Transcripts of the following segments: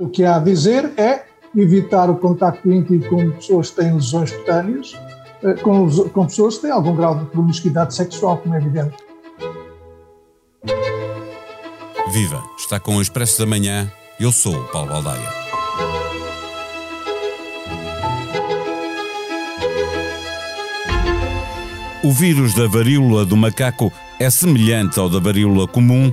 O que há a dizer é evitar o contacto íntimo com pessoas que têm lesões cutâneas, eh, com, com pessoas que têm algum grau de promiscuidade sexual, como é evidente. Viva! Está com o Expresso da Manhã. Eu sou o Paulo Baldaia. O vírus da varíola do macaco é semelhante ao da varíola comum,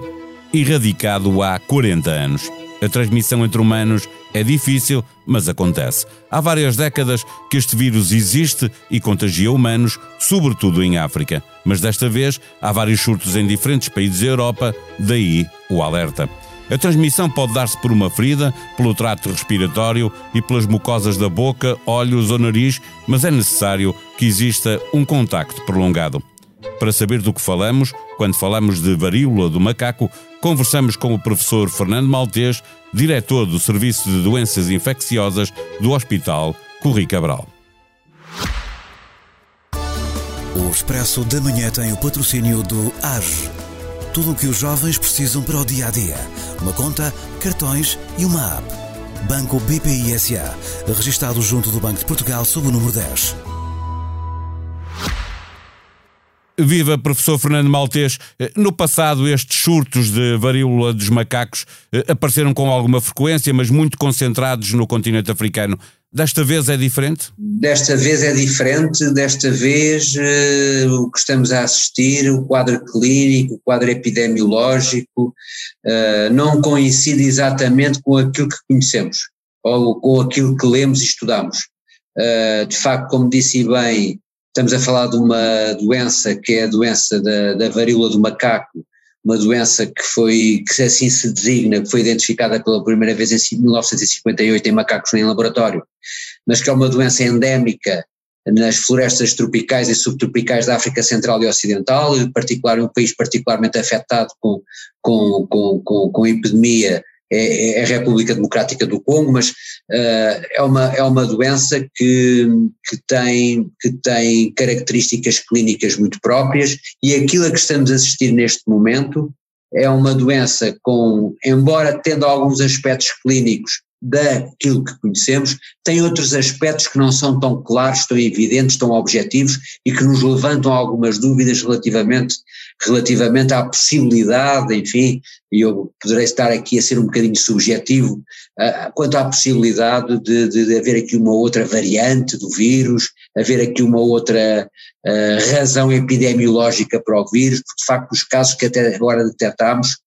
erradicado há 40 anos. A transmissão entre humanos é difícil, mas acontece. Há várias décadas que este vírus existe e contagia humanos, sobretudo em África. Mas desta vez há vários surtos em diferentes países da Europa, daí o alerta. A transmissão pode dar-se por uma ferida, pelo trato respiratório e pelas mucosas da boca, olhos ou nariz, mas é necessário que exista um contacto prolongado. Para saber do que falamos, quando falamos de varíola do macaco, conversamos com o professor Fernando Maltês, diretor do Serviço de Doenças Infecciosas do Hospital Corri Cabral. O Expresso da Manhã tem o patrocínio do AGE. Tudo o que os jovens precisam para o dia a dia. Uma conta, cartões e uma app. Banco BPI SA. Registado junto do Banco de Portugal sob o número 10. Viva professor Fernando Maltês. No passado, estes surtos de varíola dos macacos eh, apareceram com alguma frequência, mas muito concentrados no continente africano. Desta vez é diferente? Desta vez é diferente. Desta vez uh, o que estamos a assistir, o quadro clínico, o quadro epidemiológico, uh, não coincide exatamente com aquilo que conhecemos ou com aquilo que lemos e estudamos. Uh, de facto, como disse bem, Estamos a falar de uma doença que é a doença da, da varíola do macaco, uma doença que foi, que assim se designa, que foi identificada pela primeira vez em 1958 em macacos em laboratório, mas que é uma doença endémica nas florestas tropicais e subtropicais da África Central e Ocidental, particular um país particularmente afetado com, com, com, com, com epidemia é, é, a República Democrática do Congo, mas uh, é, uma, é uma doença que, que, tem, que tem características clínicas muito próprias e aquilo a que estamos a assistir neste momento é uma doença com, embora tendo alguns aspectos clínicos daquilo que conhecemos, tem outros aspectos que não são tão claros, tão evidentes, tão objetivos e que nos levantam algumas dúvidas relativamente, relativamente à possibilidade, enfim, e eu poderei estar aqui a ser um bocadinho subjetivo, uh, quanto à possibilidade de, de, de, haver aqui uma outra variante do vírus, haver aqui uma outra uh, razão epidemiológica para o vírus, porque de facto os casos que até agora detectámos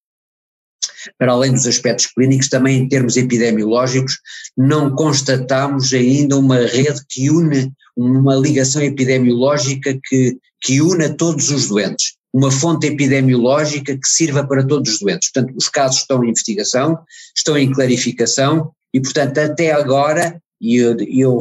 para além dos aspectos clínicos, também em termos epidemiológicos, não constatamos ainda uma rede que une, uma ligação epidemiológica que, que une todos os doentes, uma fonte epidemiológica que sirva para todos os doentes. Portanto, os casos estão em investigação, estão em clarificação e, portanto, até agora e eu, eu,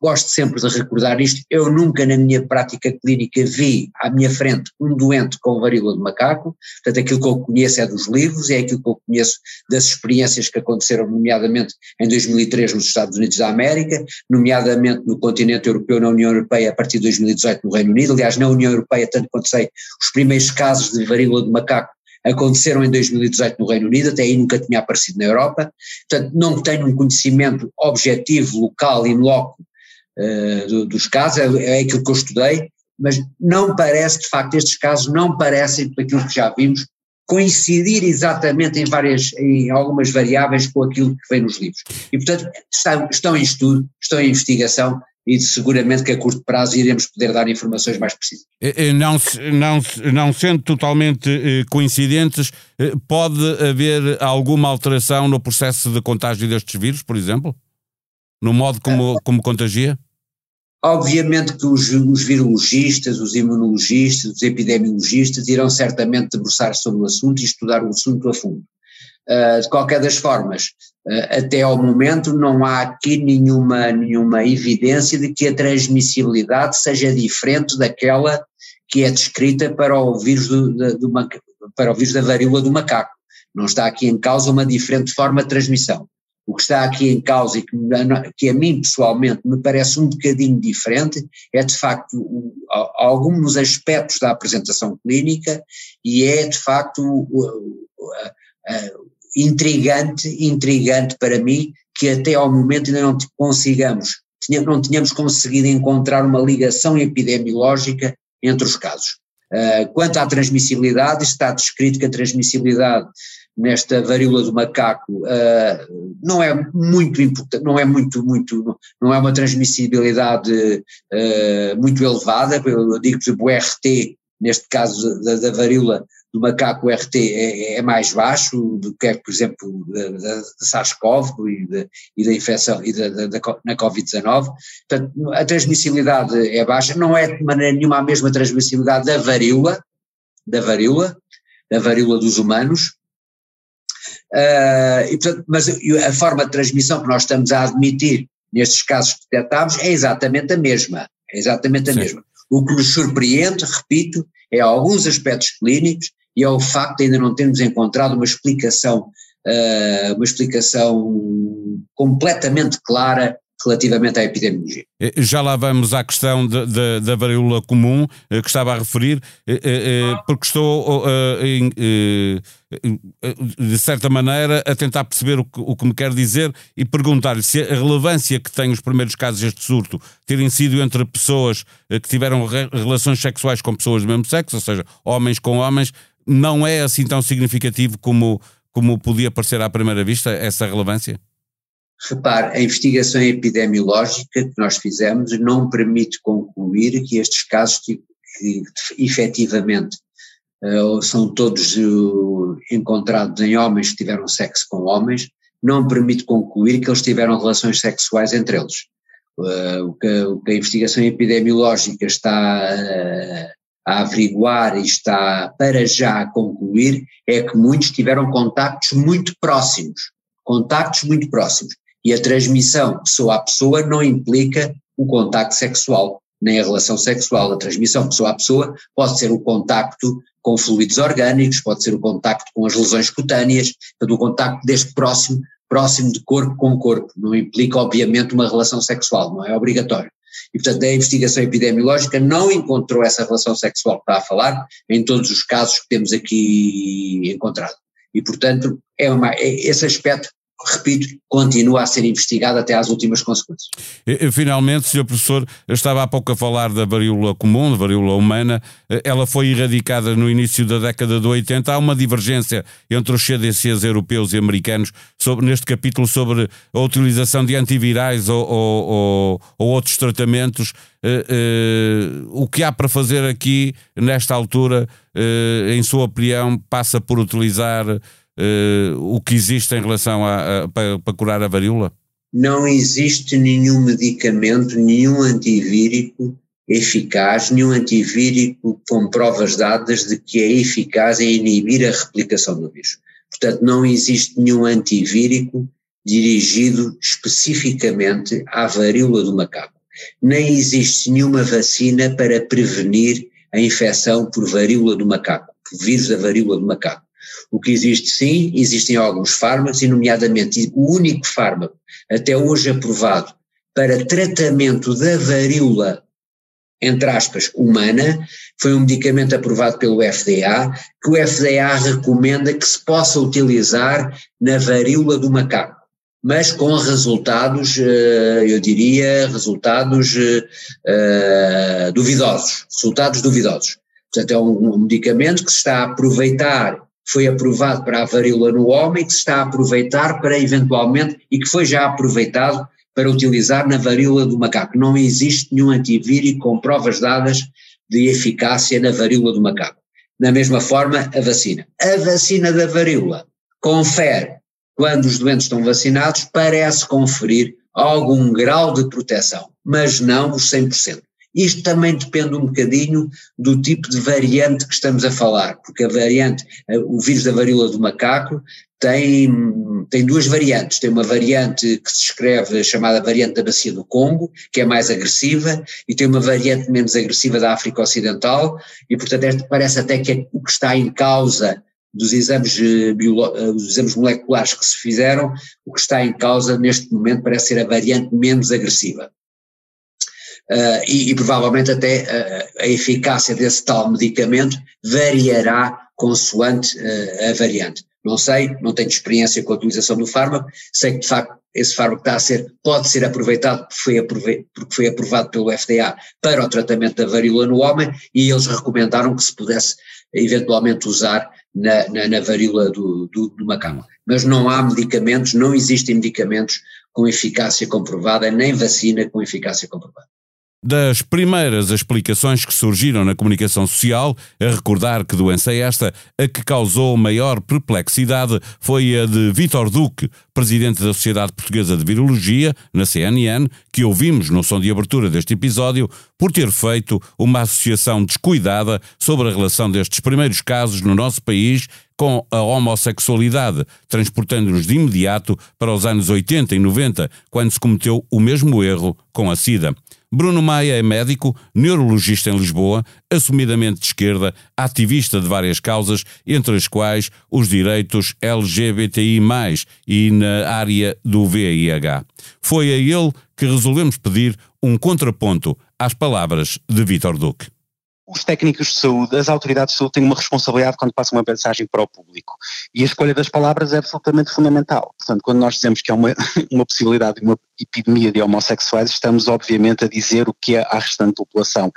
gosto sempre de recordar isto, eu nunca na minha prática clínica vi à minha frente um doente com varíola de macaco, portanto aquilo que eu conheço é dos livros, é aquilo que eu conheço das experiências que aconteceram nomeadamente em 2003 nos Estados Unidos da América, nomeadamente no continente europeu, na União Europeia a partir de 2018 no Reino Unido, aliás na União Europeia tanto quanto sei, os primeiros casos de varíola de macaco aconteceram em 2018 no Reino Unido, até aí nunca tinha aparecido na Europa, portanto não tenho um conhecimento objetivo, local, in loco uh, do, dos casos, é, é aquilo que eu estudei, mas não parece, de facto, estes casos não parecem, por aquilo que já vimos, coincidir exatamente em várias, em algumas variáveis com aquilo que vem nos livros. E, portanto, estão, estão em estudo, estão em investigação, e seguramente que a curto prazo iremos poder dar informações mais precisas. Não, não, não sendo totalmente eh, coincidentes, eh, pode haver alguma alteração no processo de contágio destes vírus, por exemplo? No modo como, como contagia? Obviamente que os, os, virologistas, os imunologistas, os epidemiologistas irão certamente debruçar sobre o assunto e estudar o assunto a fundo. Uh, de qualquer das formas, uh, até ao momento não há aqui nenhuma, nenhuma evidência de que a transmissibilidade seja diferente daquela que é descrita para o vírus, do, do, para o vírus da varíola do macaco. Não está aqui em causa uma diferente forma de transmissão. O que está aqui em causa e que, que a mim pessoalmente me parece um bocadinho diferente é de facto o, alguns aspectos da apresentação clínica e é de facto o, o, intrigante, intrigante para mim, que até ao momento ainda não consigamos, não tínhamos conseguido encontrar uma ligação epidemiológica entre os casos. Uh, quanto à transmissibilidade, está descrito que a transmissibilidade nesta varíola do macaco uh, não é muito importante, não é muito, muito, não é uma transmissibilidade uh, muito elevada, eu digo, exemplo, o RT, neste caso da varíola do macaco RT é, é, mais baixo do que é, por exemplo, da, da SARS-CoV e, da, e da infecção e da, da, na Covid-19. Portanto, a transmissibilidade é baixa, não é de maneira nenhuma a mesma transmissibilidade da varíola, da varíola, da varíola dos humanos, Uh, e, portanto, mas a forma de transmissão que nós estamos a admitir nestes casos que detectámos é exatamente a mesma. É exatamente a Sim. mesma. O que nos surpreende, repito, é alguns aspectos clínicos e é o facto de ainda não termos encontrado uma explicação, uh, uma explicação completamente clara relativamente à epidemiologia. Eh, já lá vamos à questão de, de, da varíola comum eh, que estava a referir, porque estou, de certa maneira, a tentar perceber o que, o que me quer dizer e perguntar-lhe se a relevância que têm os primeiros casos deste surto terem sido entre pessoas que tiveram relações sexuais com pessoas do mesmo sexo, ou seja, homens com homens, não é assim tão significativo como, como podia parecer à primeira vista essa relevância? Repare, a investigação epidemiológica que nós fizemos não permite concluir que estes casos que, que efetivamente uh, são todos uh, encontrados em homens que tiveram sexo com homens, não permite concluir que eles tiveram relações sexuais entre eles. Uh, o, que, o, que, a investigação epidemiológica está a averiguar e está para já a concluir é que muitos tiveram contactos muito próximos, contactos muito próximos. E a transmissão pessoa a pessoa não implica o contacto sexual, nem a relação sexual. A transmissão pessoa a pessoa pode ser o contacto com fluidos orgânicos, pode ser o contacto com as lesões cutâneas, portanto o contacto deste próximo, próximo de corpo com corpo. Não implica, obviamente, uma relação sexual, não é obrigatório. E, portanto, a investigação epidemiológica não encontrou essa relação sexual que está a falar em todos os casos que temos aqui encontrado. E, portanto, é uma, é, esse aspecto repito, continua a ser investigado até às últimas consequências. Finalmente, Sr. Professor, estava há pouco a falar da varíola comum, da varíola humana, ela foi erradicada no início da década de 80, há uma divergência entre os CDCs europeus e americanos sobre, neste capítulo sobre a utilização de antivirais ou, ou, ou, ou outros tratamentos, uh, uh, o que há para fazer aqui, nesta altura, em sua opinião, passa por utilizar uh, o que existe em relação a, a para, para curar a varíola? Não existe nenhum medicamento, nenhum antivírico eficaz, nenhum antivírico com provas dadas de que é eficaz em inibir a replicação do vírus. Portanto, não existe nenhum antivírico dirigido especificamente à varíola do macaco. Nem existe nenhuma vacina para prevenir a infecção por varíola do macaco, por vírus da varíola do macaco. O que existe sim, existem alguns fármacos, e nomeadamente o único fármaco até hoje aprovado para tratamento da varíola, entre aspas, humana, foi um medicamento aprovado pelo FDA, que o FDA recomenda que se possa utilizar na varíola do macaco mas com resultados, eh, eu diria, resultados uh, duvidosos, resultados duvidosos. Portanto, é um medicamento que se está a aproveitar foi aprovado para a varíola no homem, que se está a aproveitar para eventualmente, e que foi já aproveitado para utilizar na varíola do macaco. Não existe nenhum antivírico com provas dadas de eficácia na varíola do macaco. Da mesma forma, a vacina. A vacina da varíola confere, quando os doentes estão vacinados, parece conferir algum grau de proteção, mas não os 100%. Isto também depende um bocadinho do tipo de variante que estamos a falar, porque a variante, eh, o vírus da varíola do macaco tem, tem duas variantes. Tem uma variante que se escreve chamada variante da bacia do Congo, que é mais agressiva, e tem uma variante menos agressiva da África Ocidental, e portanto parece até que é o que está em causa dos exames, eh, eh, dos exames moleculares que se fizeram, o que está em causa neste momento parece ser a variante menos agressiva uh, e, e, provavelmente até uh, a eficácia desse tal medicamento variará consoante uh, a variante. Não sei, não tenho experiência com a utilização do fármaco, sei que de facto esse fármaco está a ser, pode ser aproveitado porque foi, aprove, porque foi aprovado pelo FDA para o tratamento da varíola no homem e eles recomendaram que se pudesse eventualmente usar na, na, na varíola do, do, do macaco. Mas não há medicamentos, não existem medicamentos com eficácia comprovada, nem vacina com eficácia comprovada. Das primeiras explicações que surgiram na comunicação social, a recordar que doença é esta, a que causou maior perplexidade foi a de Vítor Duque, presidente da Sociedade Portuguesa de Virologia, na CNN, que ouvimos no som de abertura deste episódio, por ter feito uma associação descuidada sobre a relação destes primeiros casos no nosso país com a homossexualidade, transportando-nos de imediato para os anos 80 e 90, quando se cometeu o mesmo erro com a SIDA. Bruno Maia é médico, neurologista em Lisboa, assumidamente de esquerda, ativista de várias causas, entre as quais os direitos LGBTI, e na área do VIH. Foi a ele que resolvemos pedir um contraponto às palavras de Vítor Duque os técnicos de saúde, as autoridades de saúde têm uma responsabilidade quando passam uma mensagem para o público. E a escolha das palavras é absolutamente fundamental. Portanto, quando nós dizemos que há uma, uma possibilidade de uma epidemia de homossexuais, estamos obviamente a dizer o que é à restante população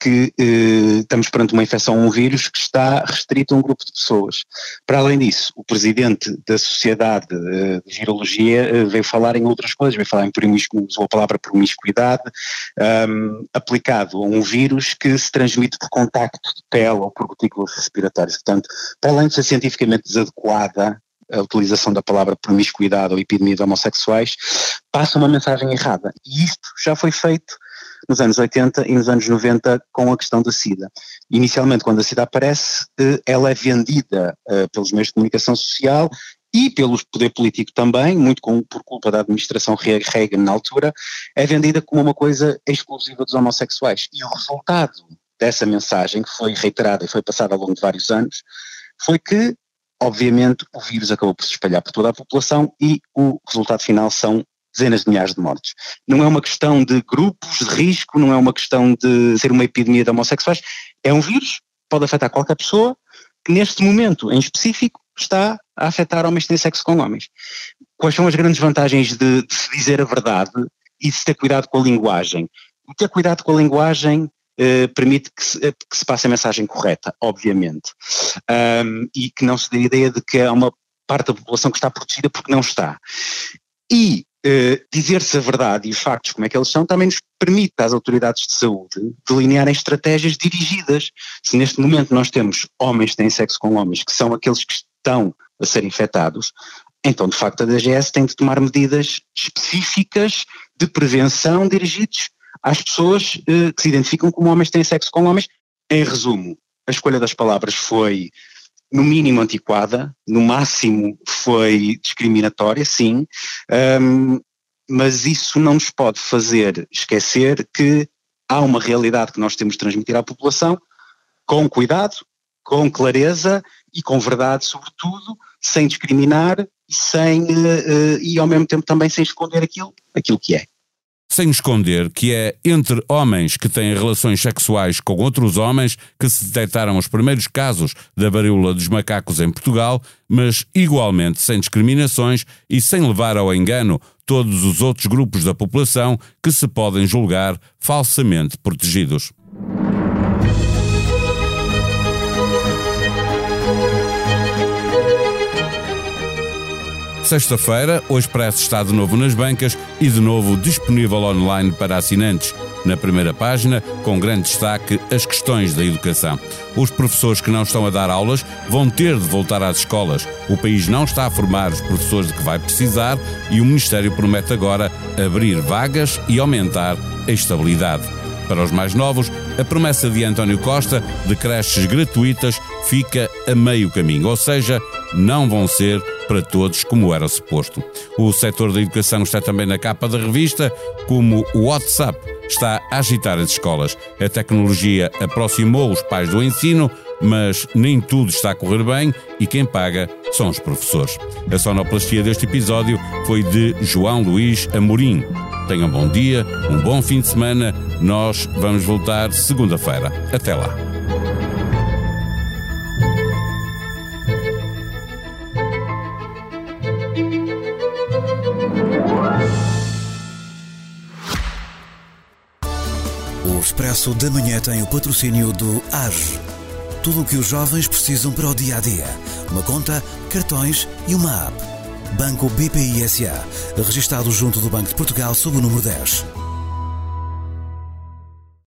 que eh, estamos perante uma infecção um vírus que está restrito a um grupo de pessoas. Para além disso, o presidente da Sociedade eh, de Virologia eh, veio falar em outras coisas, veio falar em promiscuidade, usou a palavra promiscuidade, um, aplicado a um vírus que se transmite por contacto de pele ou por gotículas respiratórias. Portanto, para além de ser cientificamente desadequada, a utilização da palavra promiscuidade ou epidemia de homossexuais, passa uma mensagem errada. E isto já foi feito nos anos 80 e nos anos 90 com a questão da SIDA. Inicialmente, quando a SIDA aparece, eh, ela é vendida eh, pelos meios de comunicação social e pelo poder político também, muito com, por culpa da administração Reagan na altura, é vendida como uma coisa exclusiva dos homossexuais. E o resultado dessa mensagem, que foi reiterada e foi passada ao longo de vários anos, foi que, obviamente, o vírus acabou por se espalhar por toda a população e o resultado final são dezenas de milhares de mortes. Não é uma questão de grupos de risco, não é uma questão de ser uma epidemia de homossexuais, é um vírus, pode afetar qualquer pessoa, que neste momento em específico está a afetar homens que têm sexo com homens. Quais são as grandes vantagens de, de se dizer a verdade e de se ter cuidado com a linguagem? O ter cuidado com a linguagem eh, permite que se, que se, passe a mensagem correta, obviamente, um, e que não se dê a ideia de que há uma parte da população que está protegida porque não está. E eh, dizer-se a verdade e os factos como é que eles são também nos permite às autoridades de saúde delinearem estratégias dirigidas. Se neste momento nós temos homens que têm sexo com homens, que são aqueles que estão a ser infectados, então de facto a DGS tem de tomar medidas específicas de prevenção dirigidos às pessoas eh, que se identificam como homens que têm sexo com homens. Em resumo, a escolha das palavras foi no mínimo antiquada, no máximo foi discriminatória, sim, um, mas isso não nos pode fazer esquecer que há uma realidade que nós temos de transmitir à população com cuidado, com clareza e com verdade, sobretudo, sem discriminar e, sem, uh, uh, e ao mesmo tempo também sem esconder aquilo, aquilo que é sem esconder que é entre homens que têm relações sexuais com outros homens que se detectaram os primeiros casos da varíola dos macacos em Portugal, mas igualmente sem discriminações e sem levar ao engano todos os outros grupos da população que se podem julgar falsamente protegidos. Sexta-feira, o Expresso está de novo nas bancas e de novo disponível online para assinantes. Na primeira página, com grande destaque, as questões da educação. Os professores que não estão a dar aulas vão ter de voltar às escolas. O país não está a formar os professores de que vai precisar e o Ministério promete agora abrir vagas e aumentar a estabilidade. Para os mais novos, a promessa de António Costa de creches gratuitas fica a meio caminho, ou seja, não vão ser para todos como era suposto. O setor da educação está também na capa da revista, como o WhatsApp está a agitar as escolas. A tecnologia aproximou os pais do ensino, mas nem tudo está a correr bem e quem paga são os professores. A sonoplastia deste episódio foi de João Luís Amorim. Tenham um bom dia, um bom fim de semana. Nós vamos voltar segunda-feira. Até lá. Expresso da Manhã tem o patrocínio do AGE. Tudo o que os jovens precisam para o dia a dia. Uma conta, cartões e uma app. Banco BPI SA. Registado junto do Banco de Portugal sob o número 10.